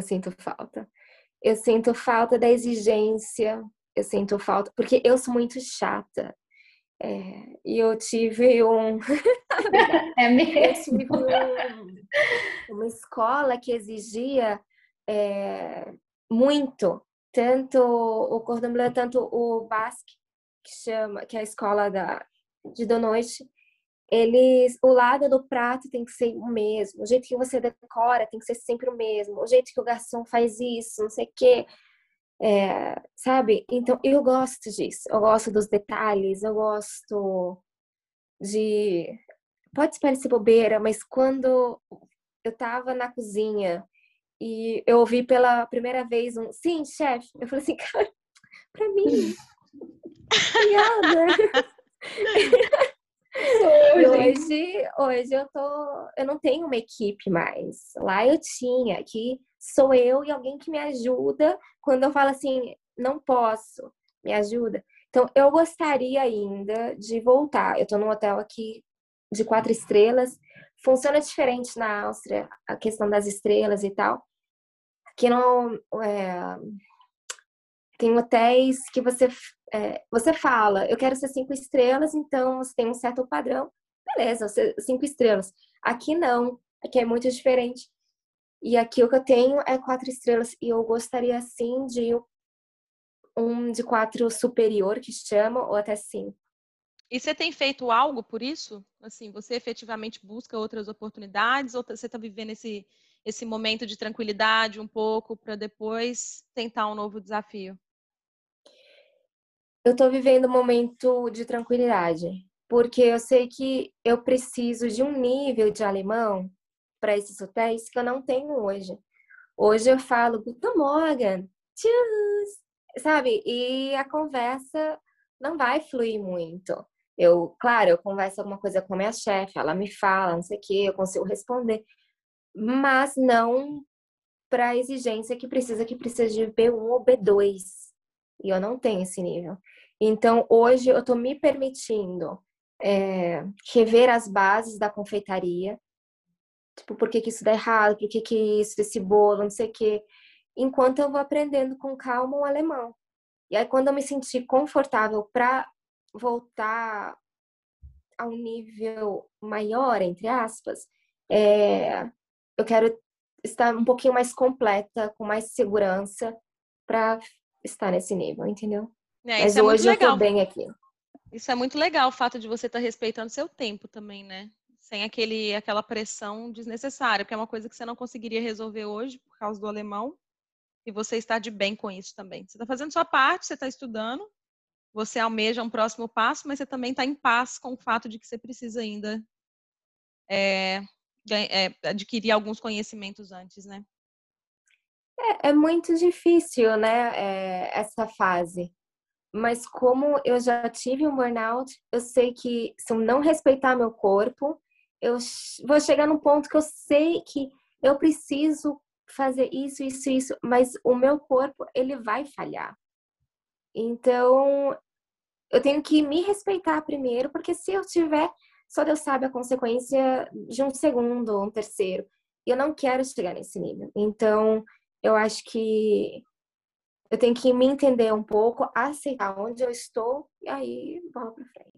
Eu sinto falta. Eu sinto falta da exigência, eu sinto falta, porque eu sou muito chata. É, e eu tive um. (laughs) é mesmo? Eu tive um, uma escola que exigia é, muito, tanto o cordon bleu, tanto o basque, que chama, que é a escola da, de da noite. Eles, o lado do prato tem que ser o mesmo, o jeito que você decora tem que ser sempre o mesmo, o jeito que o garçom faz isso, não sei o quê. É, sabe? Então, eu gosto disso. Eu gosto dos detalhes, eu gosto de. Pode parecer bobeira, mas quando eu tava na cozinha e eu ouvi pela primeira vez um sim, chefe, eu falei assim, (laughs) cara, pra mim. (laughs) (laughs) Hoje, hoje eu tô, eu não tenho uma equipe mais. Lá eu tinha, aqui sou eu e alguém que me ajuda quando eu falo assim, não posso, me ajuda. Então eu gostaria ainda de voltar. Eu tô num hotel aqui de quatro estrelas. Funciona diferente na Áustria, a questão das estrelas e tal. Aqui não é, tem hotéis que você é, você fala, eu quero ser cinco estrelas, então você tem um certo padrão, beleza, cinco estrelas. Aqui não, aqui é muito diferente. E aqui o que eu tenho é quatro estrelas e eu gostaria sim de um de quatro superior que chama ou até cinco. E você tem feito algo por isso? Assim, você efetivamente busca outras oportunidades ou você está vivendo esse esse momento de tranquilidade um pouco para depois tentar um novo desafio? Eu estou vivendo um momento de tranquilidade, porque eu sei que eu preciso de um nível de alemão para esses hotéis que eu não tenho hoje. Hoje eu falo Guten Morgen, tschüss, sabe? E a conversa não vai fluir muito. Eu, claro, eu converso alguma coisa com a minha chefe, ela me fala, não sei o que, eu consigo responder, mas não para a exigência que precisa, que precisa de B1 ou B2. E eu não tenho esse nível. Então, hoje eu estou me permitindo é, rever as bases da confeitaria. Tipo, por que, que isso dá errado? Por que, que isso, esse bolo, não sei o quê. Enquanto eu vou aprendendo com calma o alemão. E aí, quando eu me sentir confortável para voltar a um nível maior, entre aspas, é, eu quero estar um pouquinho mais completa, com mais segurança, para estar nesse nível, entendeu? É, Mas é hoje eu tô bem aqui. Isso é muito legal, o fato de você estar tá respeitando seu tempo também, né? Sem aquele, aquela pressão desnecessária, porque é uma coisa que você não conseguiria resolver hoje por causa do alemão. E você está de bem com isso também. Você está fazendo sua parte, você está estudando, você almeja um próximo passo, mas você também está em paz com o fato de que você precisa ainda é, é, adquirir alguns conhecimentos antes, né? É, é muito difícil, né, é, essa fase. Mas como eu já tive um burnout, eu sei que se eu não respeitar meu corpo, eu vou chegar num ponto que eu sei que eu preciso fazer isso, isso, isso, mas o meu corpo ele vai falhar. Então, eu tenho que me respeitar primeiro, porque se eu tiver, só Deus sabe a consequência de um segundo um terceiro. Eu não quero chegar nesse nível. Então, eu acho que eu tenho que me entender um pouco, aceitar onde eu estou e aí bola para frente.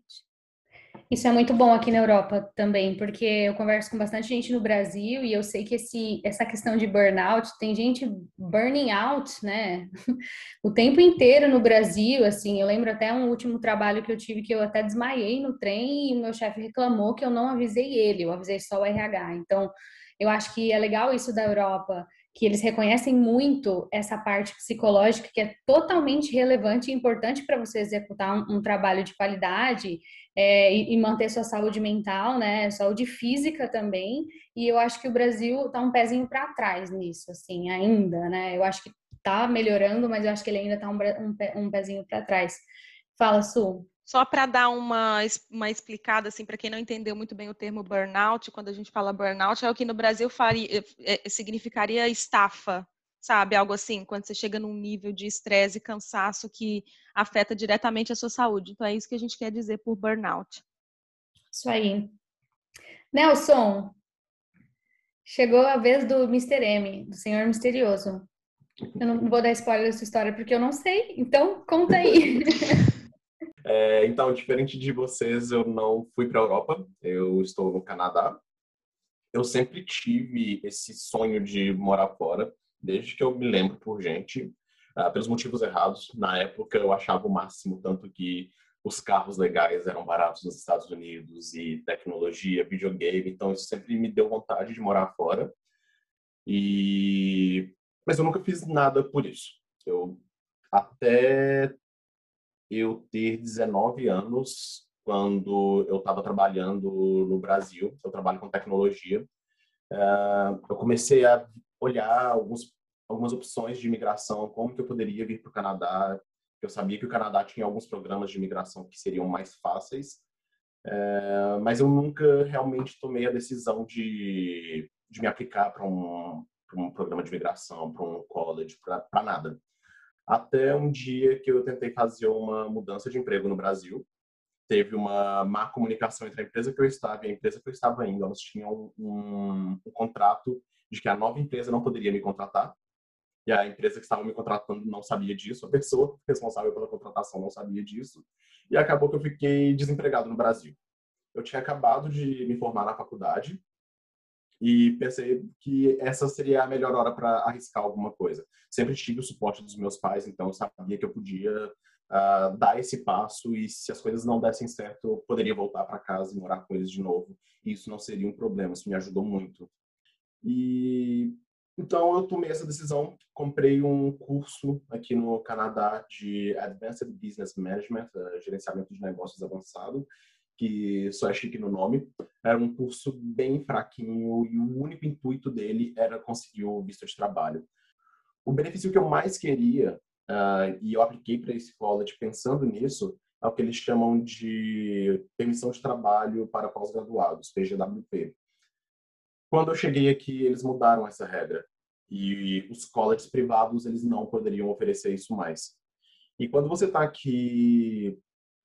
Isso é muito bom aqui na Europa também, porque eu converso com bastante gente no Brasil e eu sei que esse, essa questão de burnout, tem gente burning out, né? (laughs) O tempo inteiro no Brasil, assim, eu lembro até um último trabalho que eu tive que eu até desmaiei no trem e meu chefe reclamou que eu não avisei ele, eu avisei só o RH. Então, eu acho que é legal isso da Europa, que eles reconhecem muito essa parte psicológica que é totalmente relevante e importante para você executar um, um, trabalho de qualidade é, e, e, manter sua saúde mental, né, saúde física também. E eu acho que o Brasil está um pezinho para trás nisso, assim, ainda, né? Eu acho que está melhorando, mas eu acho que ele ainda está um, um, um pezinho para trás. Fala, Su. Só para dar uma, uma explicada, assim, para quem não entendeu muito bem o termo burnout, quando a gente fala burnout, é o que no Brasil faria, é, significaria estafa, sabe? Algo assim, quando você chega num nível de estresse e cansaço que afeta diretamente a sua saúde. Então, é isso que a gente quer dizer por burnout. Isso aí. Nelson, chegou a vez do Mr. M, do Senhor Misterioso. Eu não vou dar spoiler dessa história porque eu não sei, então conta aí. (laughs) É, então, diferente de vocês, eu não fui para a Europa, eu estou no Canadá. Eu sempre tive esse sonho de morar fora, desde que eu me lembro por gente, uh, pelos motivos errados. Na época, eu achava o máximo, tanto que os carros legais eram baratos nos Estados Unidos e tecnologia, videogame, então isso sempre me deu vontade de morar fora. E mas eu nunca fiz nada por isso. Eu até eu ter 19 anos quando eu estava trabalhando no Brasil. Eu trabalho com tecnologia. Uh, eu comecei a olhar alguns, algumas opções de imigração, como que eu poderia vir para o Canadá. Eu sabia que o Canadá tinha alguns programas de imigração que seriam mais fáceis. É, mas eu nunca realmente tomei a decisão de, de me aplicar para um, um programa de migração, para um college, para nada. Até um dia que eu tentei fazer uma mudança de emprego no Brasil. Teve uma má comunicação entre a empresa que eu estava e a empresa que eu estava indo. Elas tinham um, um contrato de que a nova empresa não poderia me contratar. E a empresa que estava me contratando não sabia disso, a pessoa responsável pela contratação não sabia disso. E acabou que eu fiquei desempregado no Brasil. Eu tinha acabado de me formar na faculdade e pensei que essa seria a melhor hora para arriscar alguma coisa. Sempre tive o suporte dos meus pais, então eu sabia que eu podia uh, dar esse passo e se as coisas não dessem certo, eu poderia voltar para casa e morar com eles de novo. E isso não seria um problema, isso me ajudou muito. E então eu tomei essa decisão, comprei um curso aqui no Canadá de Advanced Business Management, uh, gerenciamento de negócios avançado, que só é chique no nome. Era um curso bem fraquinho e o único intuito dele era conseguir o visto de trabalho. O benefício que eu mais queria, uh, e eu apliquei para esse college pensando nisso, é o que eles chamam de permissão de trabalho para pós-graduados, PGWP. Quando eu cheguei aqui, eles mudaram essa regra e os colleges privados eles não poderiam oferecer isso mais. E quando você está aqui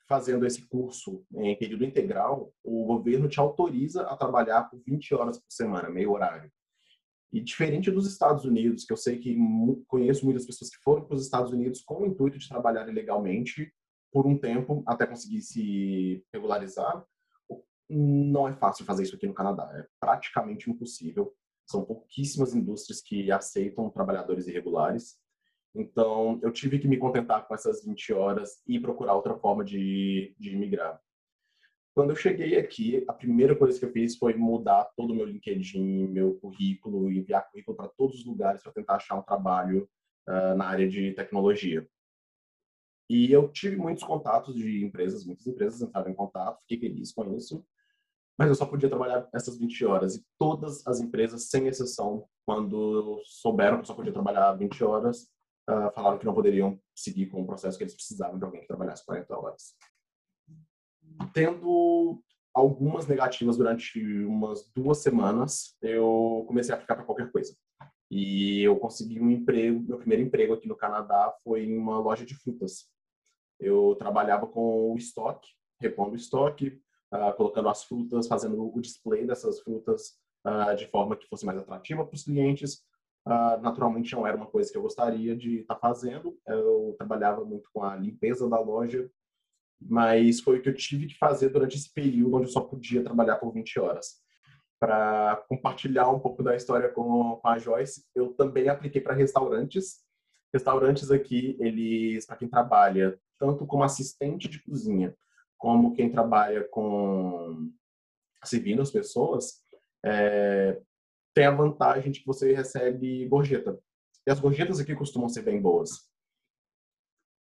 fazendo esse curso em período integral, o governo te autoriza a trabalhar por 20 horas por semana, meio horário. E diferente dos Estados Unidos, que eu sei que conheço muitas pessoas que foram para os Estados Unidos com o intuito de trabalhar ilegalmente por um tempo até conseguir se regularizar, não é fácil fazer isso aqui no Canadá. É praticamente impossível. São pouquíssimas indústrias que aceitam trabalhadores irregulares. Então, eu tive que me contentar com essas 20 horas e procurar outra forma de, de imigrar. Quando eu cheguei aqui, a primeira coisa que eu fiz foi mudar todo o meu LinkedIn, meu currículo, enviar currículo para todos os lugares para tentar achar um trabalho uh, na área de tecnologia. E eu tive muitos contatos de empresas, muitas empresas entraram em contato, fiquei feliz com isso, mas eu só podia trabalhar essas 20 horas. E todas as empresas, sem exceção, quando souberam que eu só podia trabalhar 20 horas, uh, falaram que não poderiam seguir com o processo que eles precisavam de alguém que trabalhasse 40 horas. Tendo algumas negativas durante umas duas semanas, eu comecei a aplicar para qualquer coisa. E eu consegui um emprego, meu primeiro emprego aqui no Canadá foi em uma loja de frutas. Eu trabalhava com o estoque, repondo o estoque, uh, colocando as frutas, fazendo o display dessas frutas uh, de forma que fosse mais atrativa para os clientes, Uh, naturalmente não era uma coisa que eu gostaria de estar tá fazendo. Eu trabalhava muito com a limpeza da loja, mas foi o que eu tive que fazer durante esse período onde eu só podia trabalhar por 20 horas. Para compartilhar um pouco da história com, com a Joyce, eu também apliquei para restaurantes. Restaurantes aqui, eles, para quem trabalha tanto como assistente de cozinha, como quem trabalha com servindo as pessoas, é, tem a vantagem de que você recebe gorjeta. E as gorjetas aqui costumam ser bem boas.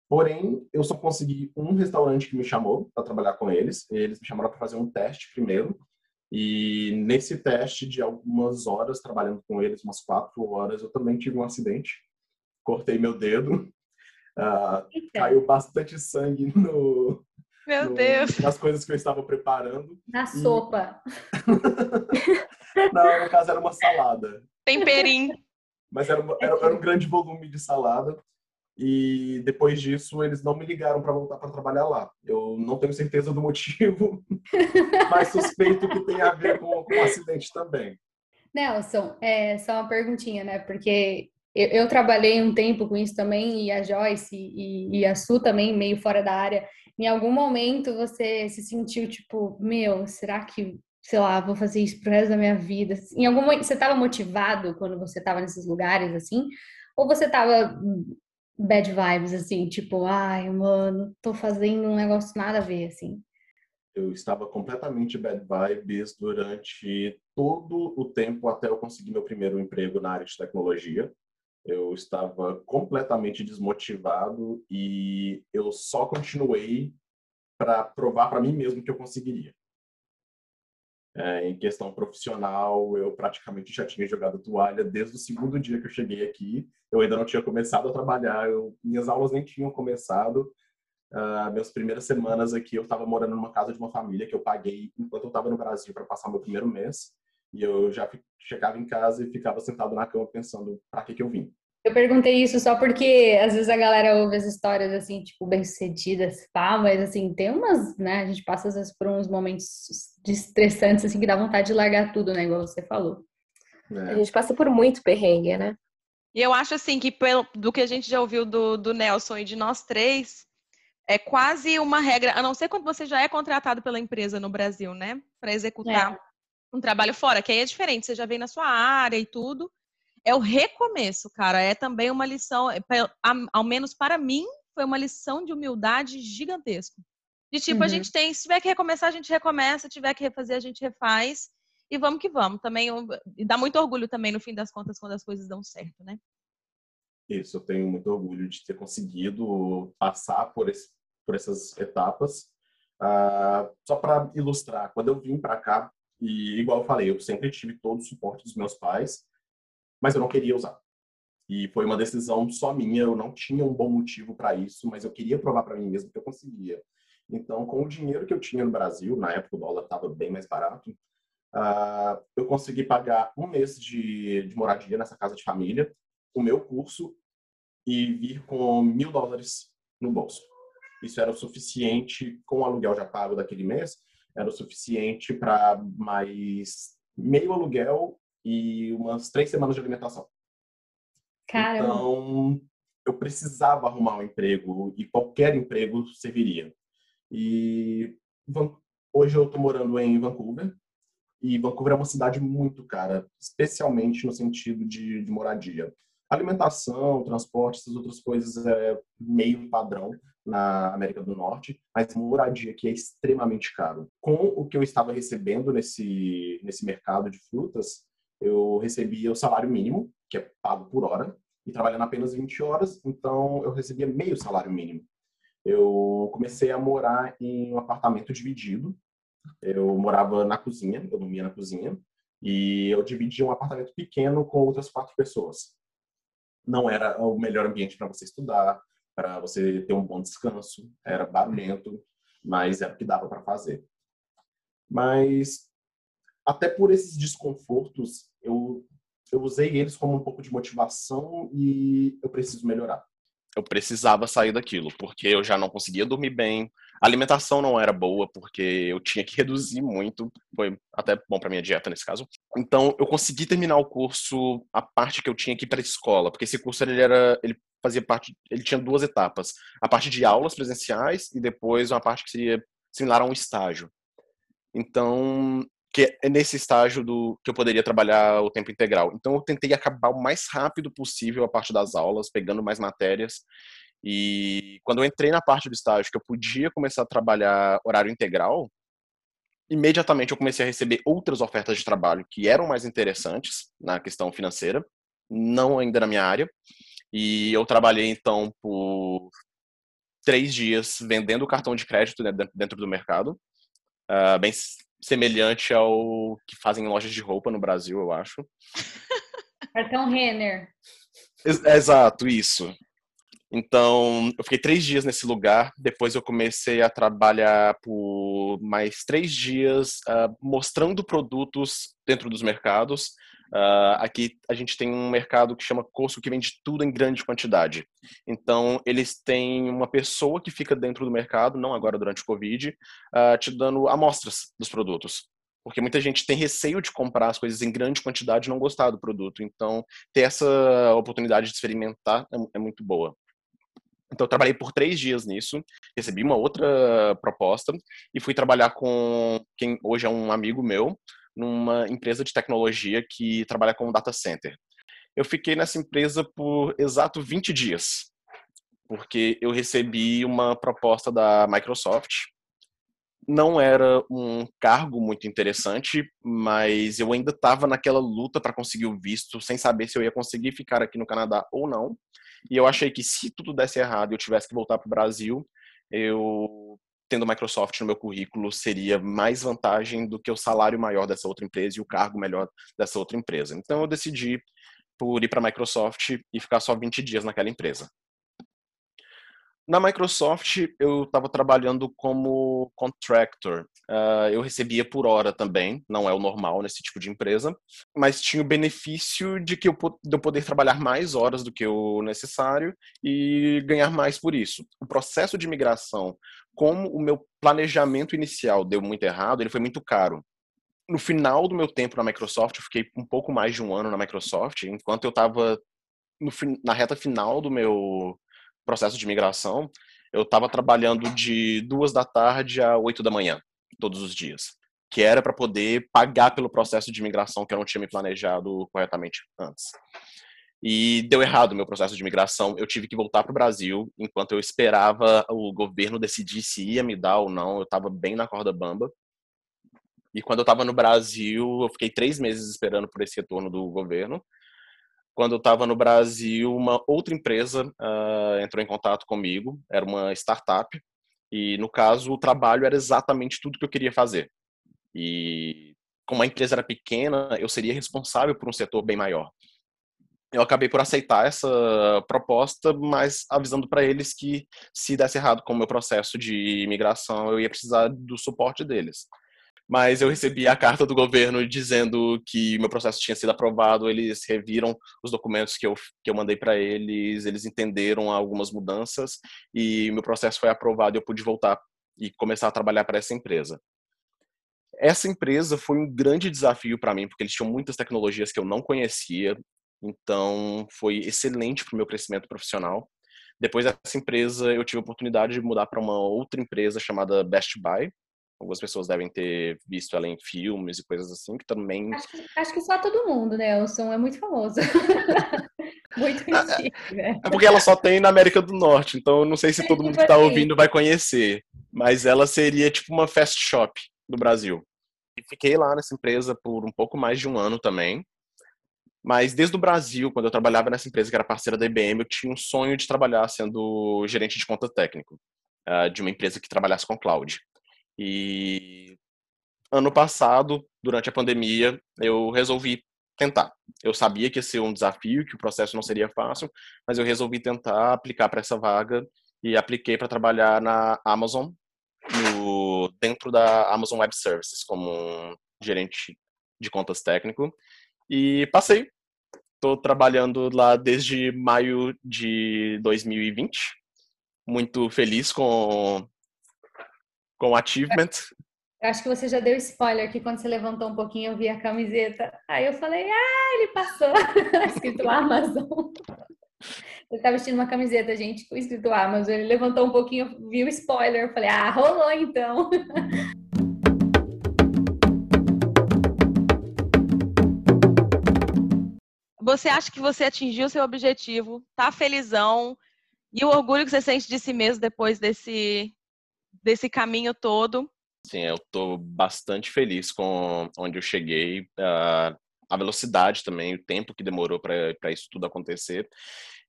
Porém, eu só consegui um restaurante que me chamou para trabalhar com eles. Eles me chamaram para fazer um teste primeiro. E nesse teste de algumas horas, trabalhando com eles, umas quatro horas, eu também tive um acidente. Cortei meu dedo. Uh, caiu bastante sangue no, meu no, Deus. nas coisas que eu estava preparando. Na e... sopa. (laughs) Não, no caso era uma salada. Temperinho. Mas era, era, era, um grande volume de salada. E depois disso, eles não me ligaram para voltar para trabalhar lá. Eu não tenho certeza do motivo, (laughs) mas suspeito que tem a ver com, com o acidente também. Nelson, é só uma perguntinha, né? Porque eu, eu, trabalhei um tempo com isso também, e a Joyce e, e, a Su também, meio fora da área. Em algum momento você se sentiu tipo, meu, será que sei lá, vou fazer isso pro resto da minha vida. Em algum momento, você estava motivado quando você estava nesses lugares, assim? Ou você estava bad vibes, assim, tipo, ai, mano, tô fazendo um negócio nada a ver, assim? Eu estava completamente bad vibes durante todo o tempo até eu conseguir meu primeiro emprego na área de tecnologia. Eu estava completamente desmotivado e eu só continuei para provar para mim mesmo que eu conseguiria. É, em questão profissional, eu praticamente já tinha jogado toalha desde o segundo dia que eu cheguei aqui. Eu ainda não tinha começado a trabalhar, eu, minhas aulas nem tinham começado. Uh, minhas primeiras semanas aqui, eu estava morando numa casa de uma família que eu paguei enquanto eu estava no Brasil para passar meu primeiro mês. E eu já chegava em casa e ficava sentado na cama pensando, para que que eu vim? Eu perguntei isso só porque às vezes a galera ouve as histórias assim, tipo, bem-sucedidas, pá, mas assim, tem umas, né, a gente passa às vezes por uns momentos estressantes assim que dá vontade de largar tudo, né, igual você falou. É. A gente passa por muito perrengue, né? E eu acho assim que pelo, do que a gente já ouviu do, do Nelson e de nós três, é quase uma regra, a não ser quando você já é contratado pela empresa no Brasil, né? Para executar é. um trabalho fora, que aí é diferente, você já vem na sua área e tudo. É o recomeço, cara. É também uma lição, é, ao menos para mim, foi uma lição de humildade gigantesca. De tipo, uhum. a gente tem, se tiver que recomeçar, a gente recomeça, se tiver que refazer, a gente refaz. E vamos que vamos. Também e dá muito orgulho também, no fim das contas, quando as coisas dão certo, né? Isso, eu tenho muito orgulho de ter conseguido passar por, esse, por essas etapas. Uh, só para ilustrar, quando eu vim para cá, e igual eu falei, eu sempre tive todo o suporte dos meus pais, mas eu não queria usar. E foi uma decisão só minha, eu não tinha um bom motivo para isso, mas eu queria provar para mim mesmo que eu conseguia. Então, com o dinheiro que eu tinha no Brasil, na época o dólar estava bem mais barato, uh, eu consegui pagar um mês de, de moradia nessa casa de família, o meu curso e vir com mil dólares no bolso. Isso era o suficiente, com o aluguel já pago daquele mês, era o suficiente para mais meio aluguel e umas três semanas de alimentação. Caramba. Então, eu precisava arrumar um emprego e qualquer emprego serviria. E hoje eu estou morando em Vancouver e Vancouver é uma cidade muito cara, especialmente no sentido de, de moradia. Alimentação, transporte, essas outras coisas é meio padrão na América do Norte, mas moradia aqui é extremamente caro. Com o que eu estava recebendo nesse, nesse mercado de frutas, eu recebia o salário mínimo, que é pago por hora, e trabalhando apenas 20 horas, então eu recebia meio salário mínimo. Eu comecei a morar em um apartamento dividido. Eu morava na cozinha, eu dormia na cozinha, e eu dividia um apartamento pequeno com outras quatro pessoas. Não era o melhor ambiente para você estudar, para você ter um bom descanso, era barulhento, mas era o que dava para fazer. Mas até por esses desconfortos, eu, eu usei eles como um pouco de motivação e eu preciso melhorar. Eu precisava sair daquilo, porque eu já não conseguia dormir bem, a alimentação não era boa, porque eu tinha que (laughs) reduzir muito, foi até bom para minha dieta nesse caso. Então, eu consegui terminar o curso, a parte que eu tinha que ir para a escola, porque esse curso ele era, ele fazia parte, ele tinha duas etapas, a parte de aulas presenciais e depois uma parte que seria similar a um estágio. Então, que é nesse estágio do que eu poderia trabalhar o tempo integral. Então eu tentei acabar o mais rápido possível a parte das aulas, pegando mais matérias. E quando eu entrei na parte do estágio que eu podia começar a trabalhar horário integral, imediatamente eu comecei a receber outras ofertas de trabalho que eram mais interessantes na questão financeira, não ainda na minha área. E eu trabalhei então por três dias vendendo cartão de crédito dentro do mercado, uh, bem semelhante ao que fazem lojas de roupa no Brasil, eu acho. Cartão Renner. Exato, isso. Então, eu fiquei três dias nesse lugar. Depois, eu comecei a trabalhar por mais três dias uh, mostrando produtos dentro dos mercados. Uh, aqui a gente tem um mercado que chama Costco que vende tudo em grande quantidade. Então eles têm uma pessoa que fica dentro do mercado, não agora durante o Covid, uh, te dando amostras dos produtos. Porque muita gente tem receio de comprar as coisas em grande quantidade e não gostar do produto. Então, ter essa oportunidade de experimentar é, é muito boa. Então, eu trabalhei por três dias nisso, recebi uma outra proposta e fui trabalhar com quem hoje é um amigo meu, numa empresa de tecnologia que trabalha com data center. Eu fiquei nessa empresa por exato 20 dias, porque eu recebi uma proposta da Microsoft. Não era um cargo muito interessante, mas eu ainda estava naquela luta para conseguir o visto, sem saber se eu ia conseguir ficar aqui no Canadá ou não. E eu achei que se tudo desse errado e eu tivesse que voltar para o Brasil, eu tendo Microsoft no meu currículo seria mais vantagem do que o salário maior dessa outra empresa e o cargo melhor dessa outra empresa. Então eu decidi por ir para a Microsoft e ficar só 20 dias naquela empresa. Na Microsoft, eu estava trabalhando como contractor. Uh, eu recebia por hora também, não é o normal nesse tipo de empresa, mas tinha o benefício de que eu, de eu poder trabalhar mais horas do que o necessário e ganhar mais por isso. O processo de migração, como o meu planejamento inicial deu muito errado, ele foi muito caro no final do meu tempo na Microsoft, eu fiquei um pouco mais de um ano na Microsoft, enquanto eu estava na reta final do meu processo de migração, eu estava trabalhando de duas da tarde a oito da manhã, todos os dias, que era para poder pagar pelo processo de migração que eu não tinha me planejado corretamente antes. E deu errado o meu processo de migração. Eu tive que voltar para o Brasil enquanto eu esperava o governo decidir se ia me dar ou não. Eu estava bem na corda bamba. E quando eu estava no Brasil, eu fiquei três meses esperando por esse retorno do governo quando eu estava no Brasil, uma outra empresa uh, entrou em contato comigo, era uma startup, e no caso o trabalho era exatamente tudo que eu queria fazer. E como a empresa era pequena, eu seria responsável por um setor bem maior. Eu acabei por aceitar essa proposta, mas avisando para eles que se desse errado com o meu processo de imigração, eu ia precisar do suporte deles mas eu recebi a carta do governo dizendo que meu processo tinha sido aprovado, eles reviram os documentos que eu, que eu mandei para eles, eles entenderam algumas mudanças e meu processo foi aprovado e eu pude voltar e começar a trabalhar para essa empresa. Essa empresa foi um grande desafio para mim, porque eles tinham muitas tecnologias que eu não conhecia, então foi excelente para o meu crescimento profissional. Depois dessa empresa, eu tive a oportunidade de mudar para uma outra empresa chamada Best Buy, Algumas pessoas devem ter visto ela em filmes e coisas assim, que também. Acho que, acho que só todo mundo, né? O som é muito famoso. (laughs) muito é, antigo. É, é porque ela só tem na América do Norte, então eu não sei se todo mundo que está ouvindo vai conhecer. Mas ela seria tipo uma fast shop do Brasil. E fiquei lá nessa empresa por um pouco mais de um ano também. Mas desde o Brasil, quando eu trabalhava nessa empresa que era parceira da IBM, eu tinha um sonho de trabalhar sendo gerente de conta técnico uh, de uma empresa que trabalhasse com cloud. E ano passado, durante a pandemia, eu resolvi tentar. Eu sabia que ia ser um desafio, que o processo não seria fácil, mas eu resolvi tentar aplicar para essa vaga e apliquei para trabalhar na Amazon, no, dentro da Amazon Web Services, como um gerente de contas técnico. E passei. Estou trabalhando lá desde maio de 2020. Muito feliz com com o achievement. Eu acho que você já deu spoiler que quando você levantou um pouquinho eu vi a camiseta. Aí eu falei, ah, ele passou. (laughs) escrito Amazon. Ele tá vestindo uma camiseta, gente, com escrito Amazon. Ele levantou um pouquinho, viu o spoiler. Eu falei, ah, rolou então. (laughs) Você acha que você atingiu seu objetivo, tá felizão, e o orgulho que você sente de si mesmo depois desse desse caminho todo? Sim, eu estou bastante feliz com onde eu cheguei, a velocidade também, o tempo que demorou para isso tudo acontecer.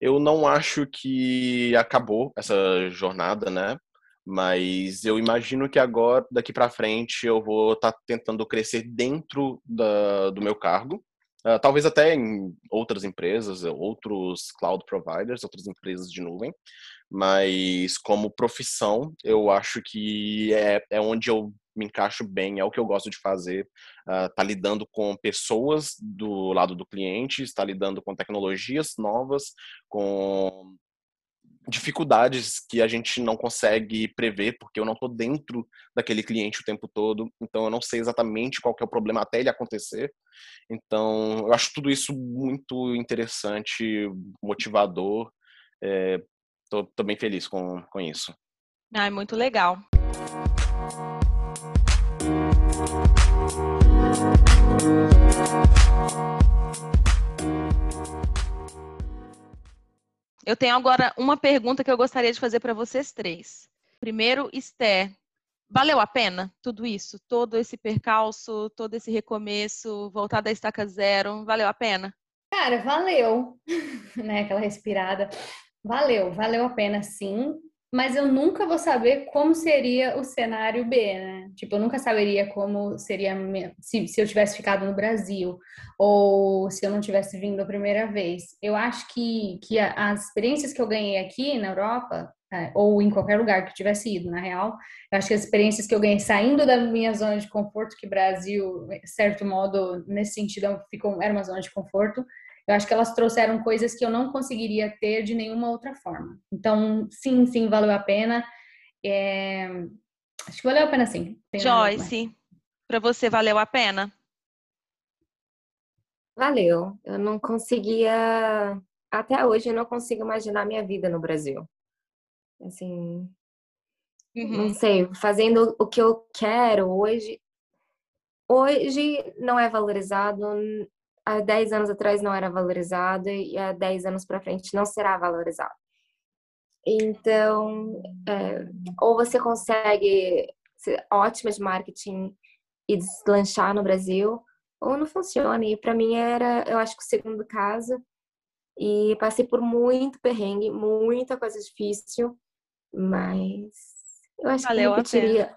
Eu não acho que acabou essa jornada, né? Mas eu imagino que agora, daqui para frente, eu vou estar tá tentando crescer dentro da, do meu cargo. Uh, talvez até em outras empresas, outros cloud providers, outras empresas de nuvem mas como profissão, eu acho que é, é onde eu me encaixo bem, é o que eu gosto de fazer. Uh, tá lidando com pessoas do lado do cliente, está lidando com tecnologias novas, com dificuldades que a gente não consegue prever, porque eu não estou dentro daquele cliente o tempo todo, então eu não sei exatamente qual é o problema até ele acontecer. Então, eu acho tudo isso muito interessante, motivador. É, tô, tô bem feliz com, com isso. Ah, é muito legal. Eu tenho agora uma pergunta que eu gostaria de fazer para vocês três. Primeiro, Esther, valeu a pena tudo isso? Todo esse percalço, todo esse recomeço, voltar da estaca zero, valeu a pena? Cara, valeu, (laughs) né? Aquela respirada. Valeu, valeu a pena sim. mas eu nunca vou saber como seria o cenário B, né? Tipo, eu nunca saberia como seria se, se eu tivesse ficado no Brasil ou se eu não tivesse vindo a primeira vez. Eu acho que, que as experiências que eu ganhei aqui na Europa, é, ou em qualquer lugar que eu tivesse ido, na real, eu acho que as experiências que eu ganhei saindo da minha zona de conforto, que Brasil, certo modo, nesse sentido, ficou, era uma zona de conforto, eu acho que elas trouxeram coisas que eu não conseguiria ter de nenhuma outra forma. Então, sim, sim, valeu a pena. É... Acho que valeu a pena, sim. Tem Joyce, para você valeu a pena? Valeu. Eu não conseguia. Até hoje, eu não consigo imaginar minha vida no Brasil. Assim. Uhum. Não sei, fazendo o que eu quero hoje. Hoje não é valorizado, há 10 anos atrás não era valorizado e há 10 anos para frente não será valorizado. Então, é, ou você consegue ser ótima de marketing e deslanchar no Brasil, ou não funciona. E para mim era, eu acho que o segundo caso. E passei por muito perrengue, muita coisa difícil, mas eu acho Valeu que eu repetiria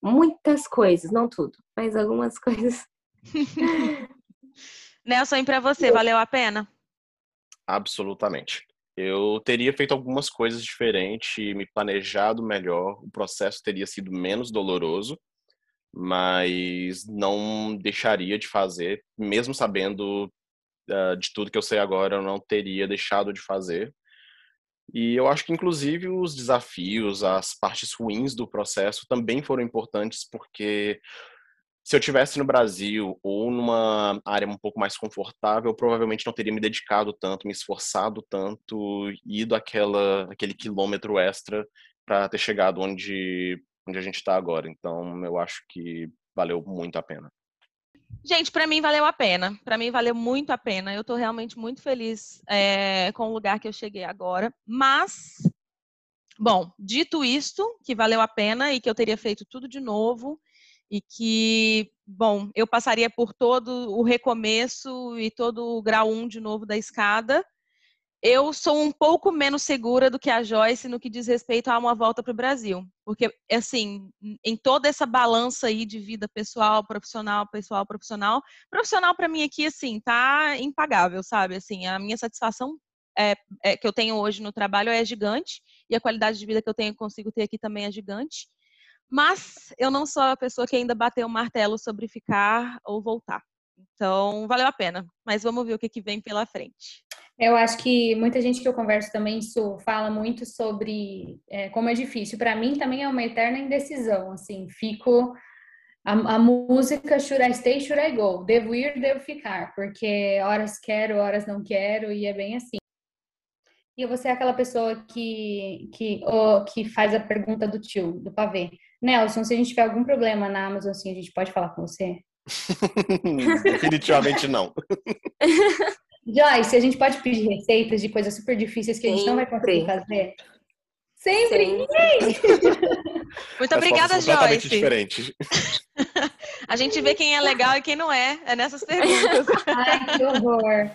muitas coisas, não tudo, mas algumas coisas (laughs) Nelson, e para você, valeu a pena? Absolutamente. Eu teria feito algumas coisas diferentes, me planejado melhor, o processo teria sido menos doloroso, mas não deixaria de fazer, mesmo sabendo uh, de tudo que eu sei agora, eu não teria deixado de fazer. E eu acho que, inclusive, os desafios, as partes ruins do processo também foram importantes, porque se eu tivesse no Brasil ou numa área um pouco mais confortável, eu provavelmente não teria me dedicado tanto, me esforçado tanto, ido aquela, aquele quilômetro extra para ter chegado onde, onde a gente está agora. Então, eu acho que valeu muito a pena. Gente, para mim valeu a pena. Para mim valeu muito a pena. Eu estou realmente muito feliz é, com o lugar que eu cheguei agora. Mas, bom, dito isto, que valeu a pena e que eu teria feito tudo de novo, e que, bom, eu passaria por todo o recomeço e todo o grau 1 de novo da escada. Eu sou um pouco menos segura do que a Joyce no que diz respeito a uma volta para o Brasil. Porque, assim, em toda essa balança aí de vida pessoal, profissional, pessoal, profissional, profissional para mim aqui, assim, tá impagável, sabe? Assim, a minha satisfação é, é, que eu tenho hoje no trabalho é gigante e a qualidade de vida que eu tenho consigo ter aqui também é gigante. Mas eu não sou a pessoa que ainda bateu o martelo sobre ficar ou voltar. Então, valeu a pena. Mas vamos ver o que, que vem pela frente. Eu acho que muita gente que eu converso também fala muito sobre é, como é difícil. Para mim também é uma eterna indecisão. Assim, fico a, a, música Should I Stay, Should I Go? Devo ir, devo ficar, porque horas quero, horas não quero e é bem assim. E você é aquela pessoa que que, oh, que faz a pergunta do tio, do pavê. Nelson, se a gente tiver algum problema na Amazon, assim, a gente pode falar com você? (laughs) Definitivamente não. (laughs) Joyce, a gente pode pedir receitas de coisas super difíceis que a gente Sempre. não vai conseguir fazer? Sempre! Sempre. (laughs) Muito obrigada, Joyce. diferente. a gente vê quem é legal e quem não é. É nessas perguntas. Ai, que horror.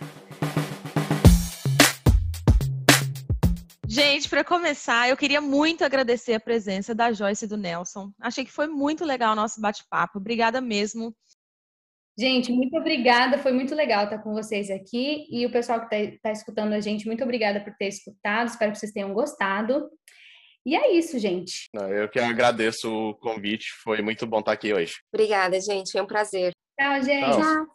Gente, para começar, eu queria muito agradecer a presença da Joyce e do Nelson. Achei que foi muito legal o nosso bate-papo. Obrigada mesmo. Gente, muito obrigada. Foi muito legal estar com vocês aqui. E o pessoal que está tá escutando a gente, muito obrigada por ter escutado. Espero que vocês tenham gostado. E é isso, gente. Eu que agradeço o convite. Foi muito bom estar aqui hoje. Obrigada, gente. Foi um prazer. Tchau, gente. Tchau.